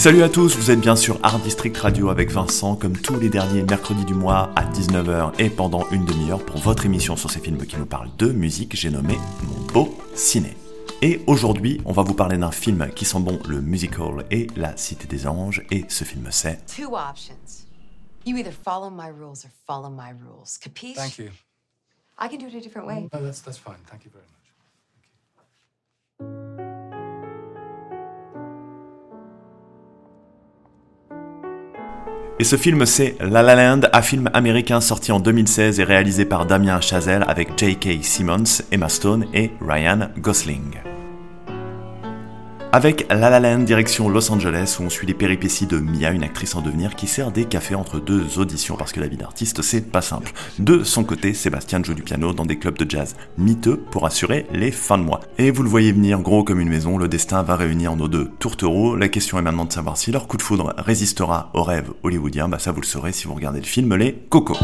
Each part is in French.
Salut à tous, vous êtes bien sur Art District Radio avec Vincent, comme tous les derniers mercredis du mois à 19h et pendant une demi-heure pour votre émission sur ces films qui nous parlent de musique, j'ai nommé Mon beau ciné. Et aujourd'hui, on va vous parler d'un film qui sent bon le musical et la Cité des Anges, et ce film c'est... Two options. You either follow my rules or follow my rules. Capiche? Thank you. I can do it a different way. No, that's, that's fine. Thank you very much. Et ce film, c'est La La Land, un film américain sorti en 2016 et réalisé par Damien Chazelle avec J.K. Simmons, Emma Stone et Ryan Gosling. Avec La La Land direction Los Angeles où on suit les péripéties de Mia, une actrice en devenir qui sert des cafés entre deux auditions parce que la vie d'artiste c'est pas simple. De son côté, Sébastien joue du piano dans des clubs de jazz miteux pour assurer les fins de mois. Et vous le voyez venir gros comme une maison, le destin va réunir nos deux tourtereaux. La question est maintenant de savoir si leur coup de foudre résistera au rêve hollywoodien, bah ça vous le saurez si vous regardez le film Les Coco.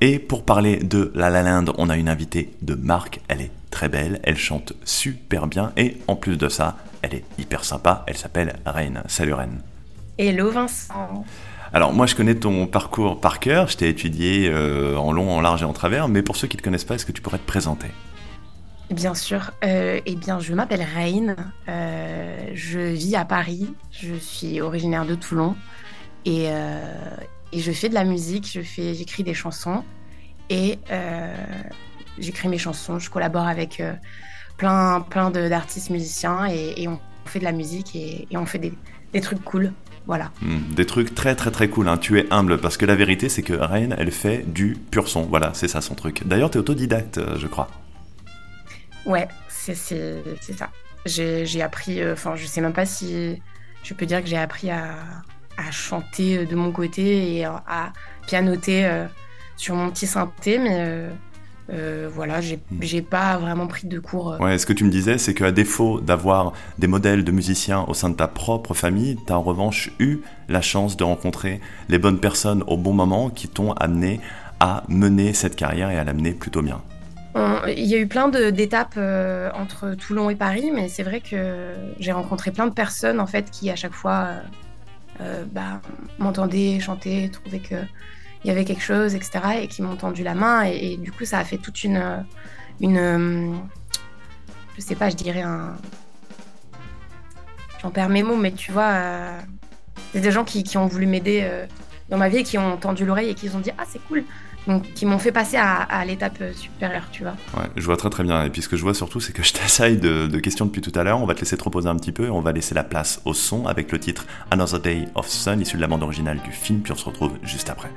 Et pour parler de La La Land, on a une invitée de marque, elle est très belle, elle chante super bien et en plus de ça, elle est hyper sympa, elle s'appelle Reine. Salut Reine. Hello Vincent. Alors moi je connais ton parcours par cœur, je t'ai étudié euh, en long, en large et en travers, mais pour ceux qui ne te connaissent pas, est-ce que tu pourrais te présenter? Bien sûr. Euh, eh bien, je m'appelle Reine. Euh, je vis à Paris. Je suis originaire de Toulon et, euh, et je fais de la musique. Je fais, j'écris des chansons et j'écris mes chansons. Je collabore avec euh, plein, plein d'artistes musiciens et, et on fait de la musique et, et on fait des, des trucs cool. Voilà. Hmm, Des trucs très très très cool, hein. tu es humble, parce que la vérité c'est que Reine, elle fait du pur son, voilà, c'est ça son truc. D'ailleurs t'es autodidacte, euh, je crois. Ouais, c'est ça. J'ai appris, euh, enfin, je sais même pas si je peux dire que j'ai appris à, à chanter euh, de mon côté et à, à pianoter euh, sur mon petit synthé, mais euh, euh, voilà, j'ai Hmm. j'ai pas vraiment pris de cours. euh. Ouais, ce que tu me disais, c'est qu'à défaut d'avoir des modèles de musiciens au sein de ta propre famille, t'as en revanche eu la chance de rencontrer les bonnes personnes au bon moment qui t'ont amené à mener cette carrière et à l'amener plutôt bien. Il y a eu plein d'étapes euh, entre Toulon et Paris, mais c'est vrai que j'ai rencontré plein de personnes en fait qui à chaque fois euh, bah, m'entendaient chanter, trouvaient que il y avait quelque chose, etc. et qui m'ont tendu la main et, du coup ça a fait toute une euh, une euh, je sais pas, je dirais un j'en perds mes mots, mais tu vois, euh, c'est des gens qui, ont voulu m'aider euh, dans ma vie qui ont tendu l'oreille et qui ont dit ah c'est cool, donc qui m'ont fait passer à, l'étape euh, supérieure, tu vois. Ouais, je vois très très bien. Et puis ce que je vois surtout, c'est que je t'assaille de, de questions depuis tout à l'heure. On va te laisser te reposer un petit peu et on va laisser la place au son avec le titre Another Day of Sun, issu de la bande originale du film, puis on se retrouve juste après.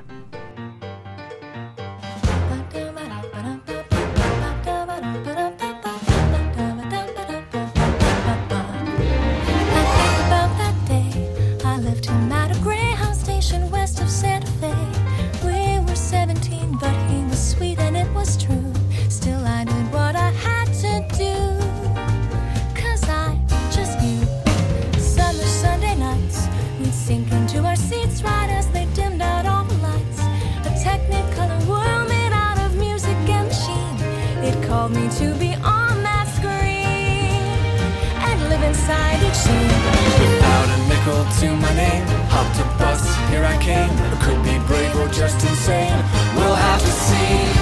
To my name, hopped a bus, here I came. Could be brave or just insane. We'll have to see.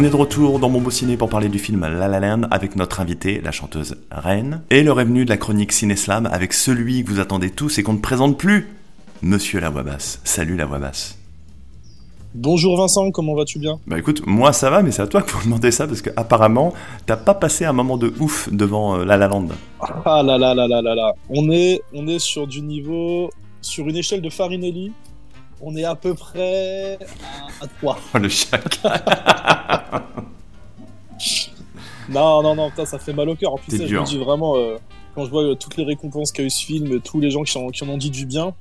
On est de retour dans mon beau ciné pour parler du film La La Land avec notre invitée, la chanteuse Reine, et le revenu de la chronique Ciné-Slam avec celui que vous attendez tous et qu'on ne présente plus, Monsieur La Voix Basse. Salut La Voix Basse. Bonjour Vincent, comment vas-tu bien? Bah écoute, moi ça va, mais c'est à toi qu'il faut demander ça parce que apparemment t'as pas passé un moment de ouf devant euh, La La Land. Ah là là là là là là. On est, on est sur du niveau, sur une échelle de Farinelli, on est à peu près à, à 3. Oh le chac. Non, non, non, putain, ça fait mal au cœur. En plus, ça, je me dis vraiment, euh, quand je vois euh, toutes les récompenses qu'a eu ce film, tous les gens qui en, qui en ont dit du bien,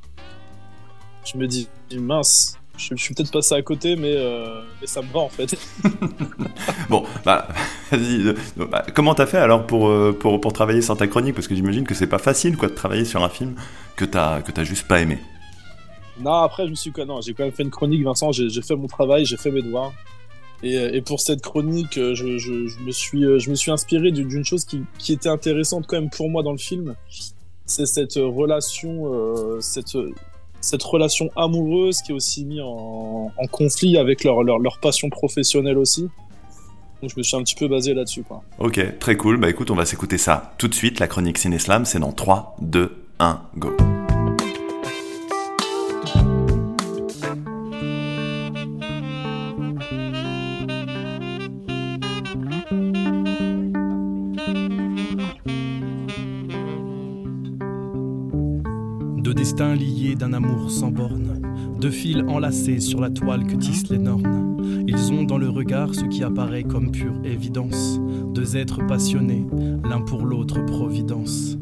je me dis, mince, je, je suis peut-être passé à côté, mais, euh, mais ça me va en fait. Bon, bah vas-y. bah, comment t'as fait alors pour, pour, pour travailler sur ta chronique? Parce que j'imagine que c'est pas facile quoi de travailler sur un film que t'as que t'as juste pas aimé. Non, après, je me suis non, j'ai quand même fait une chronique, Vincent. J'ai fait mon travail, j'ai fait mes devoirs. Et, euh, pour cette chronique, euh, je, me suis, euh, je me suis inspiré d'une chose qui, était intéressante quand même pour moi dans le film. C'est cette relation, cette, cette relation amoureuse qui est aussi mise en, conflit avec leur, leur, leur passion professionnelle aussi. Donc je me suis un petit peu basé là-dessus. Ok, très cool. Bah écoute, on va s'écouter ça tout de suite. La chronique Ciné-Slam, c'est dans 3, 2, 1, go. D'un amour sans borne, deux fils enlacés sur la toile que tissent les nornes. Ils ont dans le regard ce qui apparaît comme pure évidence, deux êtres passionnés, l'un pour l'autre providence.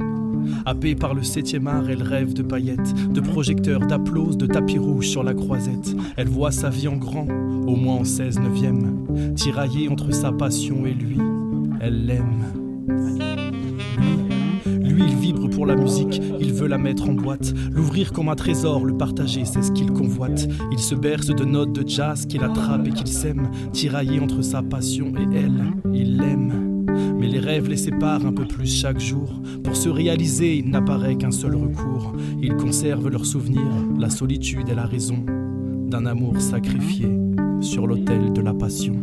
Happée par le septième art, elle rêve de paillettes, de projecteurs, d'applauses, de tapis rouges sur la croisette. Elle voit sa vie en grand, au moins en 16 neuvième, tiraillée entre sa passion et lui. Elle l'aime. Pour la musique, il veut la mettre en boîte, l'ouvrir comme un trésor, le partager, c'est ce qu'il convoite. Il se berce de notes de jazz qu'il attrape et qu'il sème, tiraillé entre sa passion et elle, il l'aime. Mais les rêves les séparent un peu plus chaque jour. Pour se réaliser, il n'apparaît qu'un seul recours. Ils conservent leurs souvenirs, la solitude et la raison d'un amour sacrifié sur l'autel de la passion.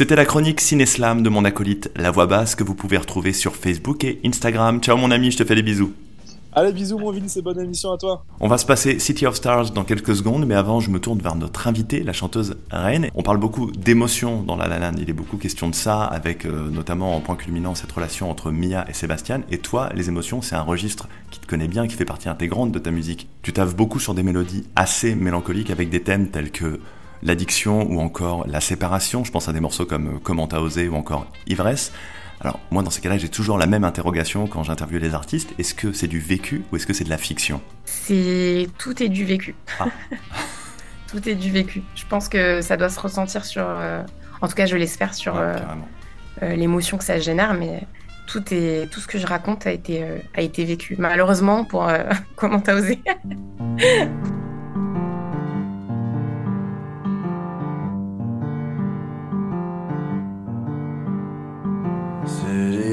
C'était la chronique Ciné-Slam de mon acolyte La Voix Basse que vous pouvez retrouver sur Facebook et Instagram. Ciao mon ami, je te fais des bisous. Allez, bisous, mon Vince, et bonne émission à toi. On va se passer City of Stars dans quelques secondes, mais avant, je me tourne vers notre invitée, la chanteuse Reine. On parle beaucoup d'émotions dans La La Land. Il est beaucoup question de ça, avec euh, notamment en point culminant cette relation entre Mia et Sébastien. Et toi, les émotions, c'est un registre qui te connaît bien, qui fait partie intégrante de ta musique. Tu taves beaucoup sur des mélodies assez mélancoliques, avec des thèmes tels que l'addiction ou encore la séparation. Je pense à des morceaux comme euh, Comment t'as osé ou encore Ivresse. Alors moi dans ces cas-là j'ai toujours la même interrogation quand j'interviewe les artistes. Est-ce que c'est du vécu ou est-ce que c'est de la fiction? C'est tout est du vécu. Ah. tout est du vécu. Je pense que ça doit se ressentir sur, euh, en tout cas je l'espère sur Ouais, euh, l'émotion que ça génère, mais tout est tout ce que je raconte a été euh, a été vécu. Malheureusement pour comment t'as osé?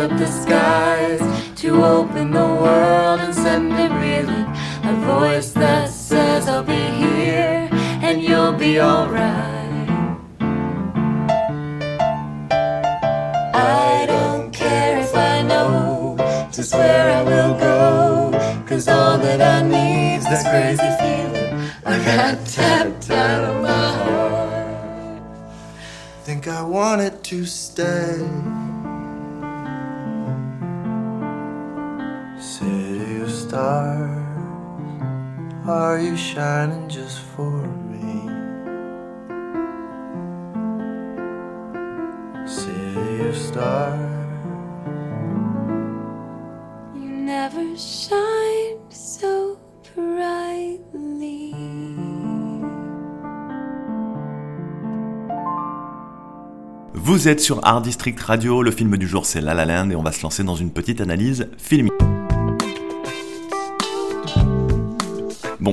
Up the skies, to open the world and send me reeling. A voice that says I'll be here and you'll be alright. I don't care if I know just where I will go, cause all that I need's this crazy feeling I got tapped out of my heart. Think I wanted to stay. Stars, are you shining just for me? City of stars. You never shined so brightly. Vous êtes sur Art District Radio, le film du jour c'est La La Land et on va se lancer dans une petite analyse filmique.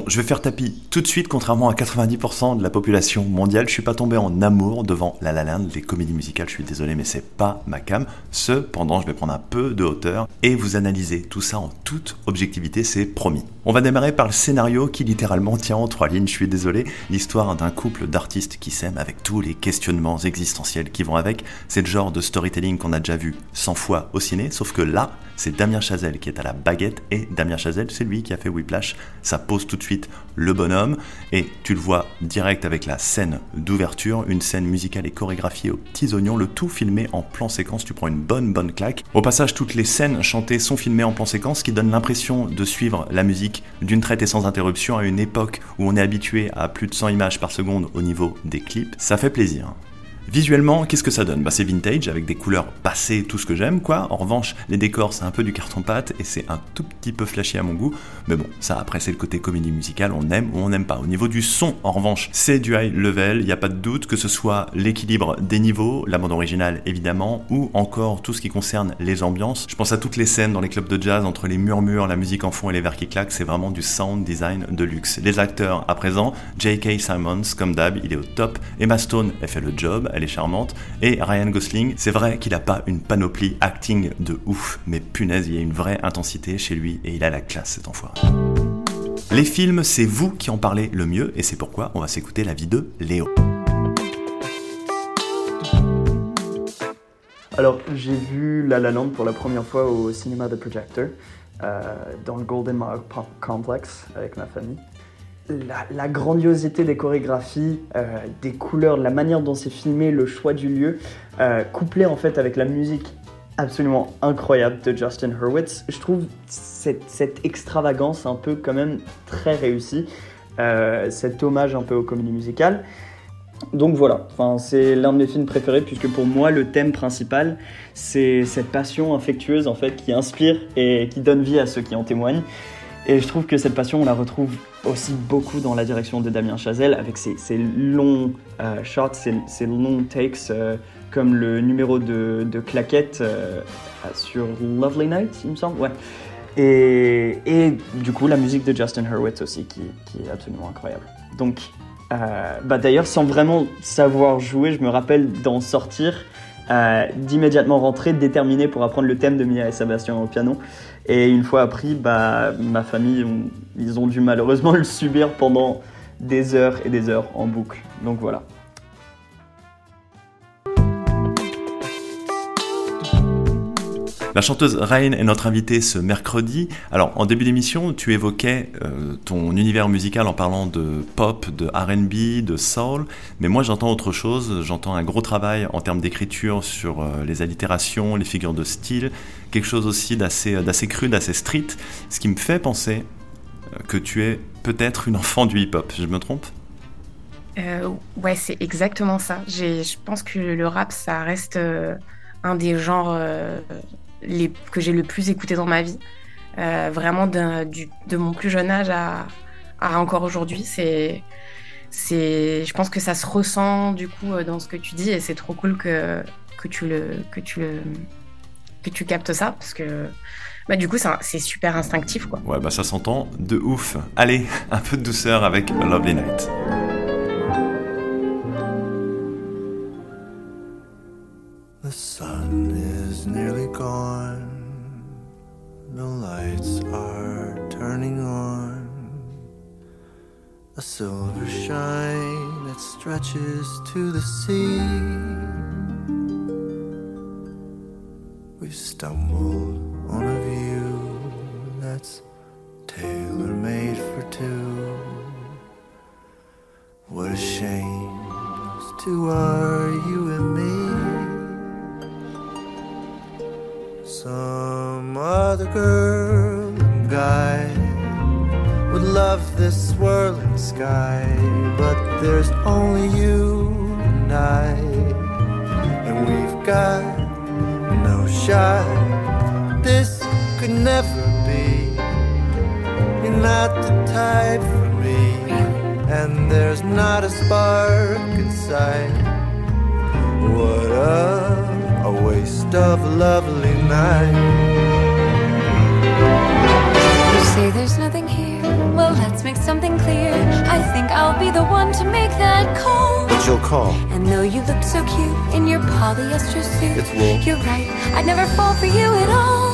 Je vais faire tapis tout de suite, contrairement à 90% de la population mondiale, je suis pas tombé en amour devant La La Land, les comédies musicales, je suis désolé, mais c'est pas ma cam. Cependant, je vais prendre un peu de hauteur et vous analyser tout ça en toute objectivité, c'est promis. On va démarrer par le scénario qui littéralement tient en trois lignes, je suis désolé, l'histoire d'un couple d'artistes qui s'aiment avec tous les questionnements existentiels qui vont avec. C'est le genre de storytelling qu'on a déjà vu 100 fois au ciné, sauf que là, c'est Damien Chazelle qui est à la baguette et Damien Chazelle, c'est lui qui a fait Whiplash. Ça pose tout de suite le bonhomme et tu le vois direct avec la scène d'ouverture, une scène musicale et chorégraphiée aux petits oignons, le tout filmé en plan séquence. Tu prends une bonne bonne claque. Au passage, toutes les scènes chantées sont filmées en plan séquence, ce qui donne l'impression de suivre la musique d'une traite et sans interruption à une époque où on est habitué à plus de 100 images par seconde au niveau des clips. Ça fait plaisir. Visuellement, qu'est-ce que ça donne Bah c'est vintage avec des couleurs passées, tout ce que j'aime quoi. En revanche, les décors c'est un peu du carton-pâte et c'est un tout petit peu flashy à mon goût. Mais bon, ça après c'est le côté comédie musicale, on aime ou on n'aime pas. Au niveau du son, en revanche, c'est du high level, il n'y a pas de doute que ce soit l'équilibre des niveaux, la bande originale évidemment, ou encore tout ce qui concerne les ambiances. Je pense à toutes les scènes dans les clubs de jazz entre les murmures, la musique en fond et les verres qui claquent, c'est vraiment du sound design de luxe. Les acteurs à présent, J.K. Simons comme d'hab, il est au top. Emma Stone, elle fait le job, elle est charmante. Et Ryan Gosling, c'est vrai qu'il a pas une panoplie acting de ouf, mais punaise, il y a une vraie intensité chez lui et il a la classe cet enfoiré. Les films, c'est vous qui en parlez le mieux et c'est pourquoi on va s'écouter la vie de Léo. Alors, j'ai vu La La pour la première fois au cinéma The Projector, euh, dans le Golden Mile Complex avec ma famille. La, grandiosité des chorégraphies, euh, des couleurs, la manière dont c'est filmé, le choix du lieu, euh, couplé en fait avec la musique absolument incroyable de Justin Hurwitz, je trouve cette, cette extravagance un peu quand même très réussie, euh, cet hommage un peu aux comédies musicales. Donc voilà, enfin, c'est l'un de mes films préférés puisque pour moi le thème principal c'est cette passion infectueuse en fait qui inspire et qui donne vie à ceux qui en témoignent. Et je trouve que cette passion on la retrouve aussi beaucoup dans la direction de Damien Chazelle avec ses, longs euh, shots, ses, ses longs takes euh, comme le numéro de, claquette euh, sur Lovely Night il me semble. Ouais. Et, du coup la musique de Justin Hurwitz aussi qui, qui est absolument incroyable. Donc bah d'ailleurs, sans vraiment savoir jouer, je me rappelle d'en sortir, euh, d'immédiatement rentrer déterminé pour apprendre le thème de Mia et Sébastien au piano. Et une fois appris, bah, ma famille, ils ont dû malheureusement le subir pendant des heures et des heures en boucle. Donc voilà. La chanteuse Rain est notre invitée ce mercredi. Alors, en début d'émission, tu évoquais euh, ton univers musical en parlant de pop, de RB, de soul, mais moi j'entends autre chose. J'entends un gros travail en termes d'écriture sur euh, les allitérations, les figures de style, quelque chose aussi d'assez, d'assez cru, d'assez street, ce qui me fait penser euh, que tu es peut-être une enfant du hip-hop. Je me trompe? Euh, ouais, c'est exactement ça. Je pense que le rap, ça reste euh, un des genres euh, les, que j'ai le plus écouté dans ma vie. Euh, vraiment, de mon plus jeune âge à, encore aujourd'hui, c'est, c'est, je pense que ça se ressent du coup euh, dans ce que tu dis et c'est trop cool que, que tu le, que tu le, que tu captes ça parce que, bah, du coup, c'est super instinctif quoi. Ouais, bah ça s'entend de ouf. Allez, un peu de douceur avec Lovely Night. Gone. The lights are turning on. A silver shine that stretches to the sea. We've stumbled on a view that's tailor made for two. What a shame, those two are you and me. Some other girl and guy would love this swirling sky, but there's only you and I, and we've got no shot. This could never be. You're not the type for me, and there's not a spark inside. What a, a waste of a lovely night. You say there's nothing here. Well, let's make something clear. I think I'll be the one to make that call. But you'll call. And though you look so cute in your polyester suit, It's wool. you're right. I'd never fall for you at all.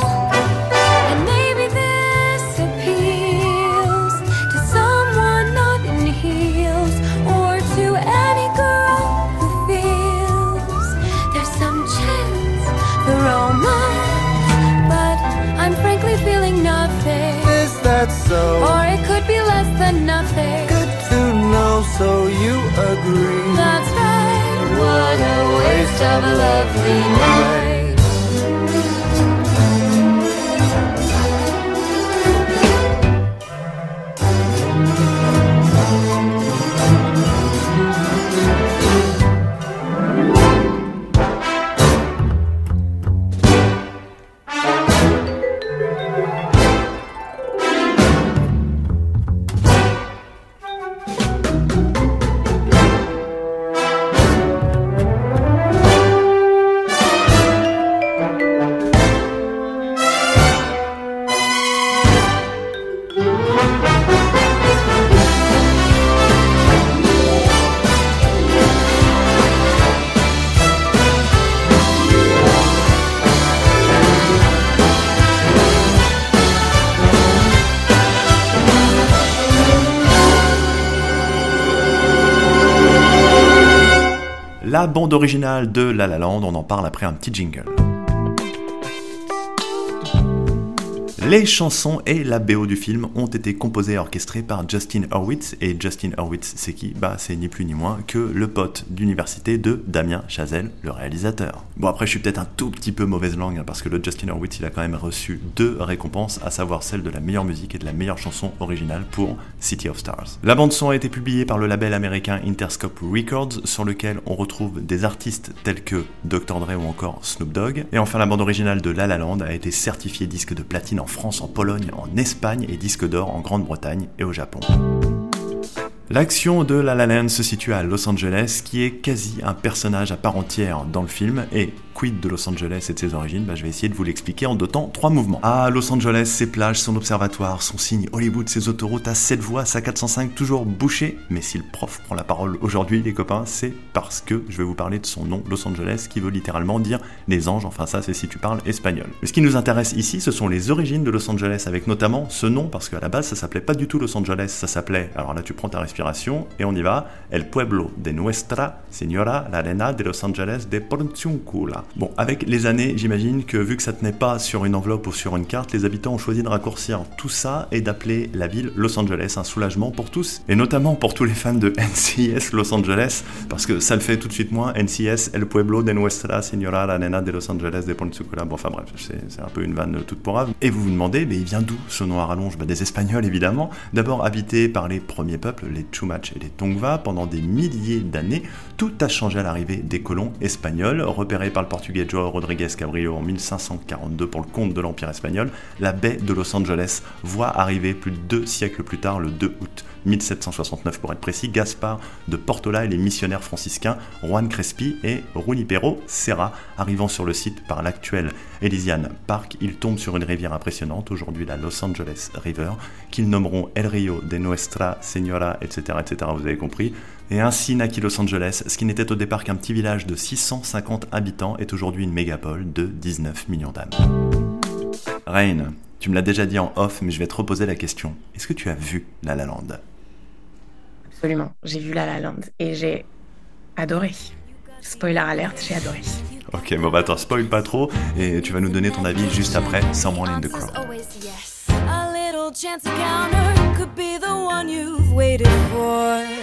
Is so? Or it could be less than nothing. Good to know, so you agree. That's right. What a waste of a lovely night. La bande originale de La La Land, on en parle après un petit jingle. Les chansons et la BO du film ont été composées et orchestrées par Justin Hurwitz. Et Justin Hurwitz, c'est qui? Bah, c'est ni plus ni moins que le pote d'université de Damien Chazelle, le réalisateur. Bon, après, je suis peut-être un tout petit peu mauvaise langue, hein, parce que le Justin Hurwitz, il a quand même reçu deux récompenses, à savoir celle de la meilleure musique et de la meilleure chanson originale pour City of Stars. La bande-son a été publiée par le label américain Interscope Records, sur lequel on retrouve des artistes tels que Dr. Dre ou encore Snoop Dogg. Et enfin, la bande originale de La La Land a été certifiée disque de platine en France, en Pologne, en Espagne et disque d'or en Grande-Bretagne et au Japon. L'action de La La Land se situe à Los Angeles, qui est quasi un personnage à part entière dans le film, et quid de Los Angeles et de ses origines bah, Je vais essayer de vous l'expliquer en temps, trois mouvements. À Los Angeles, ses plages, son observatoire, son signe Hollywood, ses autoroutes à 7 voies, sa 405 toujours bouchée. Mais si le prof prend la parole aujourd'hui, les copains, c'est parce que je vais vous parler de son nom, Los Angeles, qui veut littéralement dire les anges, enfin ça c'est si tu parles espagnol. Mais ce qui nous intéresse ici, ce sont les origines de Los Angeles, avec notamment ce nom, parce qu'à la base ça s'appelait pas du tout Los Angeles, ça s'appelait, alors là tu prends ta respiration, et on y va, El Pueblo de Nuestra Señora la Arena de Los Angeles de Porciuncula. Bon, avec les années, j'imagine que vu que ça tenait pas sur une enveloppe ou sur une carte, les habitants ont choisi de raccourcir tout ça et d'appeler la ville Los Angeles, un soulagement pour tous, et notamment pour tous les fans de NCS Los Angeles, parce que ça le fait tout de suite moins, NCS El Pueblo de Nuestra Señora la Arena de Los Angeles de Porciuncula. Bon, enfin bref, c'est un peu une vanne toute pourrave. Et vous vous demandez, mais il vient d'où ce nom à rallonge? Bah, Des Espagnols évidemment, d'abord habité par les premiers peuples, les Chumash et les Tongva, pendant des milliers d'années, tout a changé à l'arrivée des colons espagnols, repérés par le portugais Joao Rodriguez Cabrillo en 1542 pour le compte de l'Empire espagnol, la baie de Los Angeles voit arriver plus de deux siècles plus tard, le 2 août 1769 pour être précis, Gaspard de Portola et les missionnaires franciscains Juan Crespi et Junipero Serra. Arrivant sur le site par l'actuel Elysian Park, ils tombent sur une rivière impressionnante, aujourd'hui la Los Angeles River, qu'ils nommeront El Rio de Nuestra Señora, etc., etc., vous avez compris. Et ainsi naquit Los Angeles, ce qui n'était au départ qu'un petit village de 650 habitants est aujourd'hui une mégapole de 19 millions d'âmes. Rain, tu me l'as déjà dit en off, mais je vais te reposer la question. Est-ce que tu as vu La La Land? Absolument. J'ai vu La La Land et j'ai adoré. Spoiler alerte, j'ai adoré. Ok, bon bah attends, spoil pas trop, et tu vas nous donner ton avis juste après Someone in the Crowd. A little chance encounter could be the one you've waited for.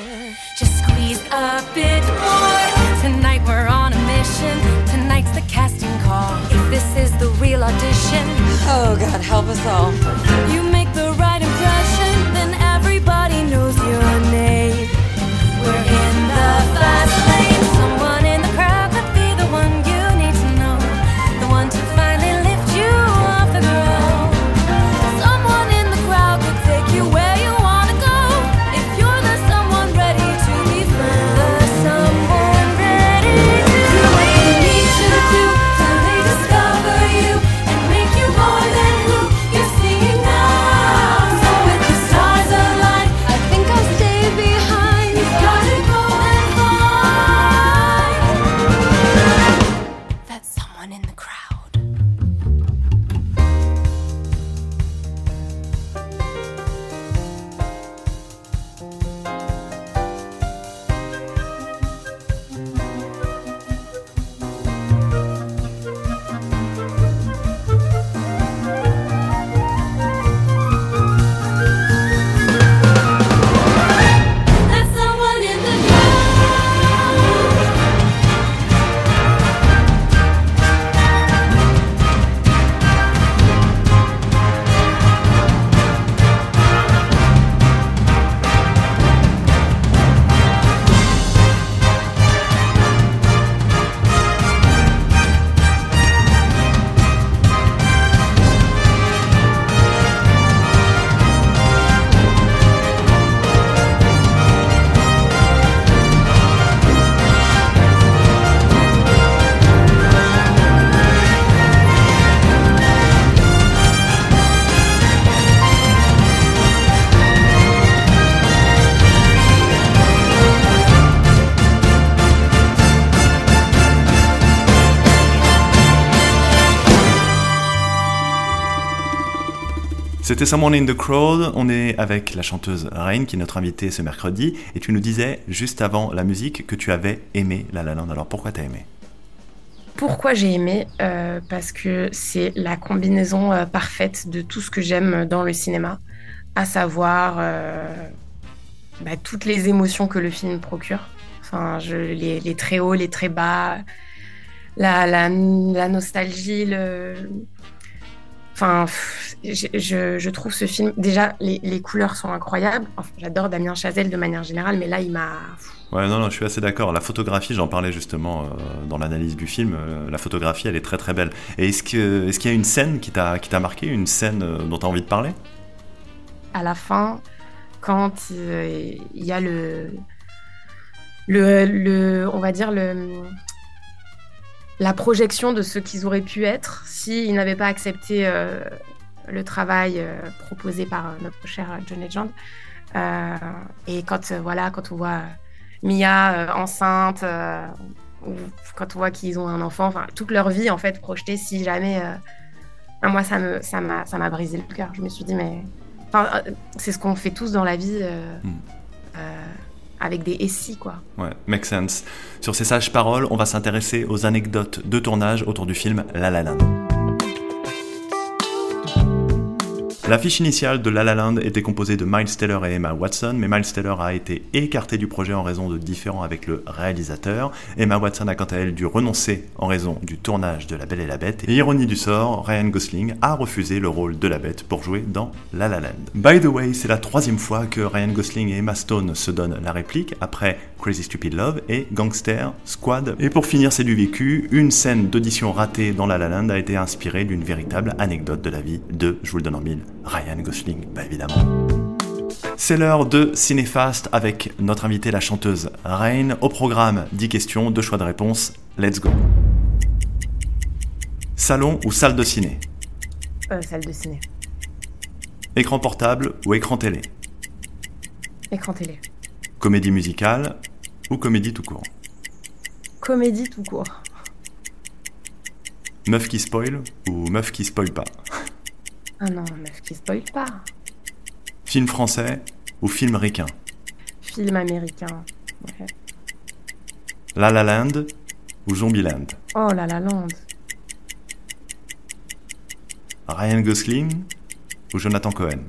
A bit more. Tonight we're on a mission. Tonight's the casting call. If this is the real audition, Oh, God, help us all. you make C'était Someone in the Crowd, on est avec la chanteuse Rain qui est notre invitée ce mercredi, et tu nous disais juste avant la musique que tu avais aimé La La Land, alors pourquoi t'as aimé? Pourquoi j'ai aimé? Euh, Parce que c'est la combinaison euh, parfaite de tout ce que j'aime dans le cinéma, à savoir euh, bah, toutes les émotions que le film procure. Enfin, les, très hauts, les très bas, la, la nostalgie, le... Enfin, je, je- je trouve ce film... Déjà, les, les couleurs sont incroyables. Enfin, J'adore Damien Chazelle de manière générale, mais là, il m'a... Ouais, non, non, je suis assez d'accord. La photographie, j'en parlais justement euh, dans l'analyse du film, euh, la photographie, elle est très très belle. Et est-ce que- est-ce qu'il y a une scène qui t'a marqué, une scène euh, dont tu as envie de parler? À la fin, quand il y a le, le, le- on va dire le, la projection de ce qu'ils auraient pu être s'ils n'avaient pas accepté euh, le travail euh, proposé par euh, notre cher John Legend. Et quand voilà, quand on voit Mia enceinte, ou quand on voit qu'ils ont un enfant, enfin toute leur vie en fait projetée, si jamais, moi ça me ça m'a ça m'a brisé le cœur. Je me suis dit mais Enfin, c'est ce qu'on fait tous dans la vie Hmm. Avec des SI, quoi. Ouais, make sense. Sur ces sages paroles, on va s'intéresser aux anecdotes de tournage autour du film La La. L'affiche initiale de La La Land était composée de Miles Teller et Emma Watson, mais Miles Teller a été écarté du projet en raison de différends avec le réalisateur. Emma Watson a quant à elle dû renoncer en raison du tournage de La Belle et la Bête. Et ironie du sort, Ryan Gosling a refusé le rôle de la Bête pour jouer dans La La Land. By the way, c'est la troisième fois que Ryan Gosling et Emma Stone se donnent la réplique après Crazy Stupid Love et Gangster Squad. Et pour finir, c'est du vécu. Une scène d'audition ratée dans La La Land a été inspirée d'une véritable anecdote de la vie de, je vous le donne en mille, Ryan Gosling, bah évidemment. C'est l'heure de Cinéfast avec notre invitée, la chanteuse Rain. Au programme, 10 questions, 2 choix de réponse. Let's go. Salon ou salle de ciné? Euh, salle de ciné. Écran portable ou écran télé? Écran télé. Comédie musicale ou comédie tout court? Comédie tout court. Meuf qui spoil ou meuf qui spoil pas? Ah non, meuf qui spoil pas. Film français ou film ricain? Film américain. Ouais. La La Land ou Zombieland Oh la la land. Ryan Gosling ou Jonathan Cohen?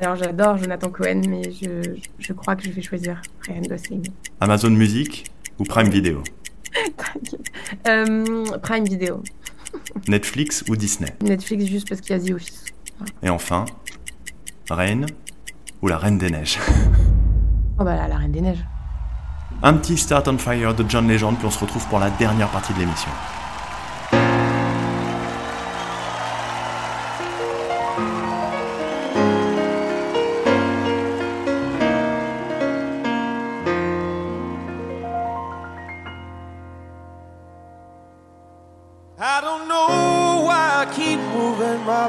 Alors j'adore Jonathan Cohen, mais je, je crois que je vais choisir Ryan Gosling. Amazon Music ou Prime Video? Euh, Prime Video. Netflix ou Disney Netflix juste parce qu'il y a The Office. Et enfin, Reine ou La Reine des Neiges Oh bah là, la Reine des Neiges. Un petit Start on Fire de John Legend, puis on se retrouve pour la dernière partie de l'émission.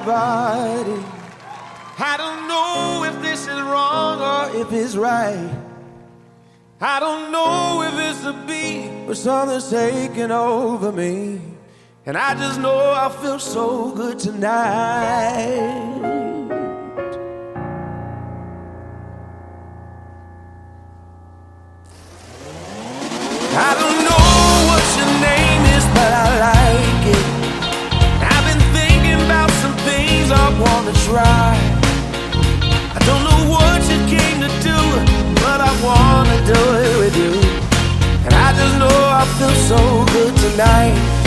Body. I don't know if this is wrong or if it's right. I don't know if it's a beat or something's taking over me. And I just know I feel so good tonight. I don't know wanna try. I don't know what you came to do, but I wanna do it with you. And I just know I feel so good tonight.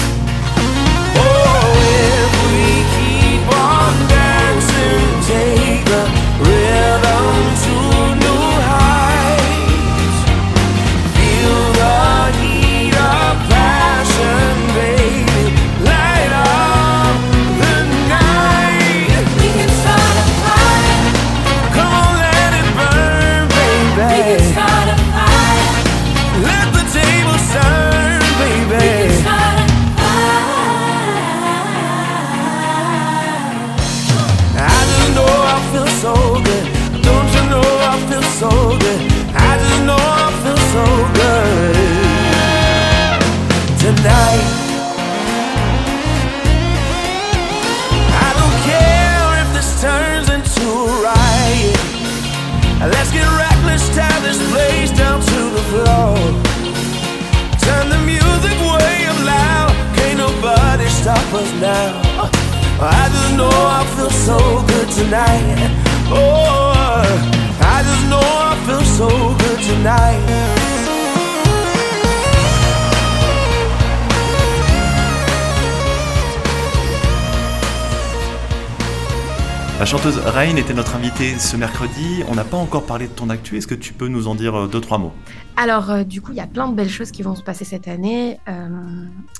La chanteuse Rain était notre invitée ce mercredi. On n'a pas encore parlé de ton actu. Est-ce que tu peux nous en dire euh, deux, trois mots? Alors, euh, du coup, il y a plein de belles choses qui vont se passer cette année. Euh,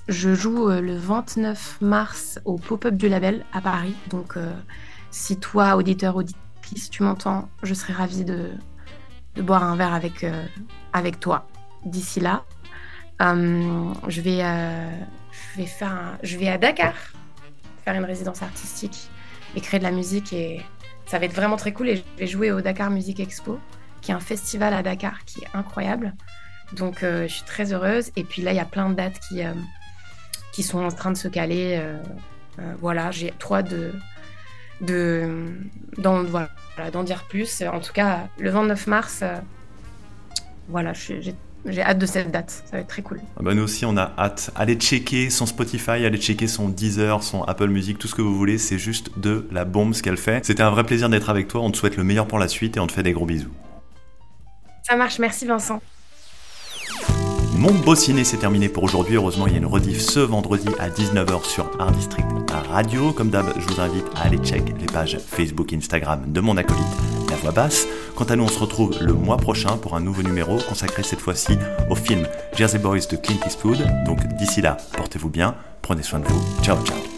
je joue le 29 mars au pop-up du label à Paris. Donc, si toi, auditeur, auditrice, tu m'entends, je serais ravie de, boire un verre avec, toi d'ici là. Je, vais, je, vais faire je vais à Dakar faire une résidence artistique et créer de la musique. Et ça va être vraiment très cool. Et je vais jouer au Dakar Music Expo qui est un festival à Dakar qui est incroyable. Donc, euh, je suis très heureuse. Et puis là, il y a plein de dates qui, euh, qui sont en train de se caler. euh, voilà, j'ai trop hâte de, de, d'en, voilà, d'en dire plus. En tout cas, le 29 mars, voilà, j'ai, j'ai hâte de cette date. Ça va être très cool. Ah bah, Nous aussi, on a hâte. Allez checker son Spotify, allez checker son Deezer, son Apple Music, tout ce que vous voulez. C'est juste de la bombe ce qu'elle fait. C'était un vrai plaisir d'être avec toi. On te souhaite le meilleur pour la suite et on te fait des gros bisous. Ça marche, merci Vincent. Mon beau ciné, c'est terminé pour aujourd'hui. Heureusement, il y a une rediff ce vendredi à 19h sur Art District Radio. Comme d'hab, je vous invite à aller check les pages Facebook, Instagram de mon acolyte, La Voix Basse. Quant à nous, on se retrouve le mois prochain pour un nouveau numéro consacré cette fois-ci au film Jersey Boys de Clint Eastwood. Donc d'ici là, portez-vous bien, prenez soin de vous. Ciao, ciao.